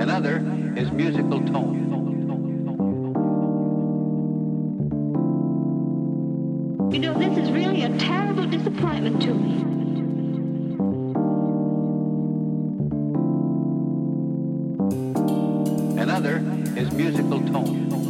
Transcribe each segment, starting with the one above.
Another is musical tone. You know, this is really a terrible disappointment to me. Another is musical tone.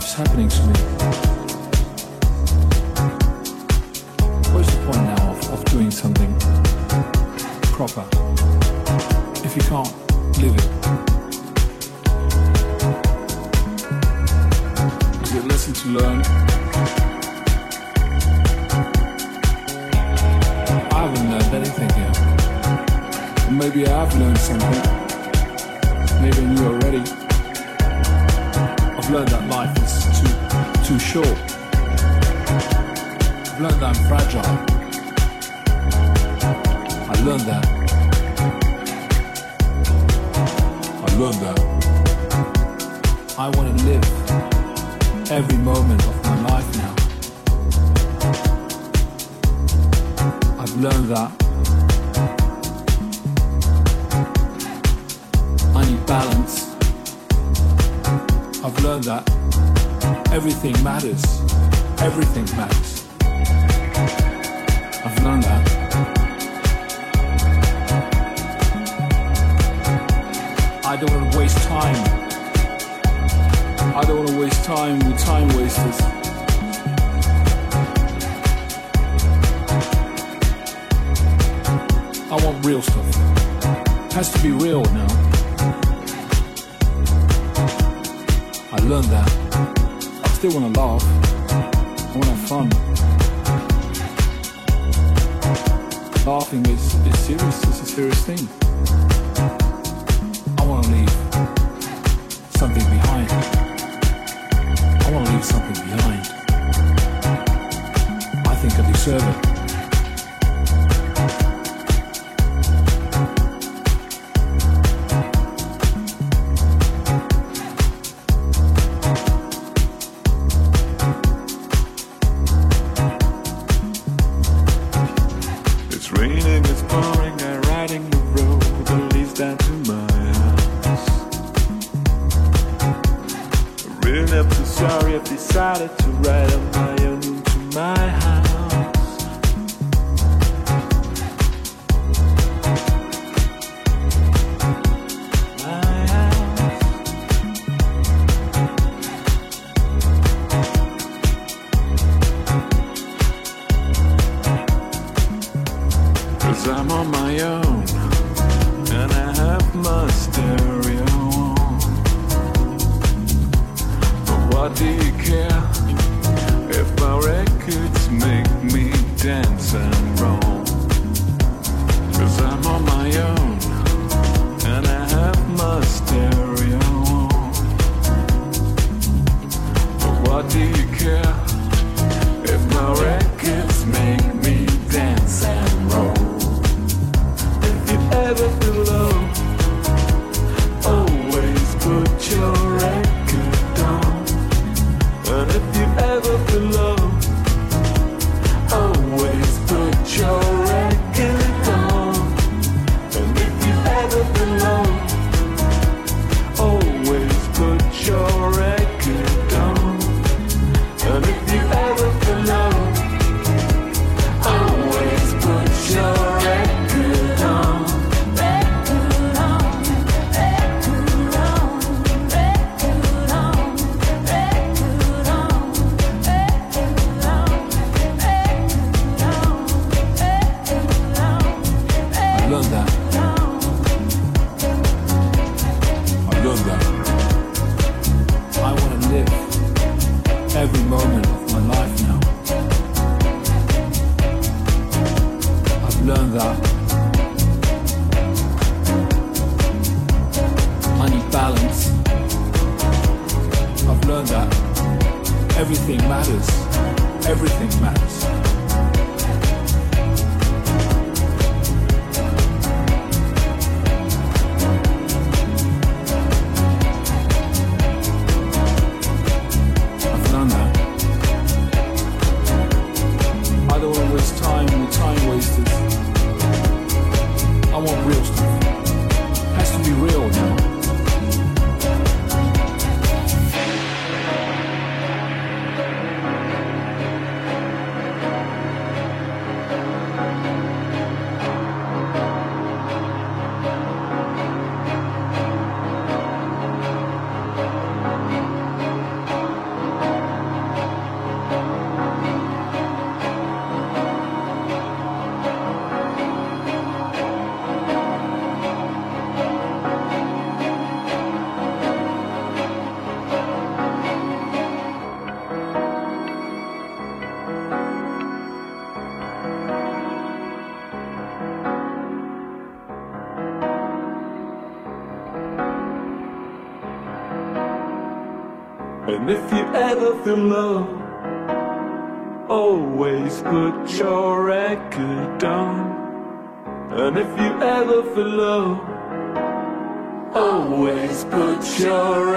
Stuff's happening to me. What's the point now of, of doing something proper if you can't live it? Is it a lesson to learn? I haven't learned anything yet. Maybe I have learned something. Maybe you are already. I've learned that life is too too short. I've learned that I'm fragile. I learned that. I learned that. I want to live every moment of my life now. I've learned that I need balance. I've learned that everything matters. Everything matters. I've learned that. I don't want to waste time. I don't want to waste time with time wasters. I want real stuff. Has to be real now. Learned that. I still wanna laugh. I wanna have fun. Laughing is, is serious, it's a serious thing. I wanna leave something behind. I wanna leave something behind. I think I deserve it. And if you ever feel low, always put your record on. And if you ever feel low, always put your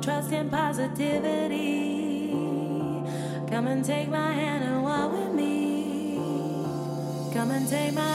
trust in positivity. Come and take my hand and walk with me. Come and take my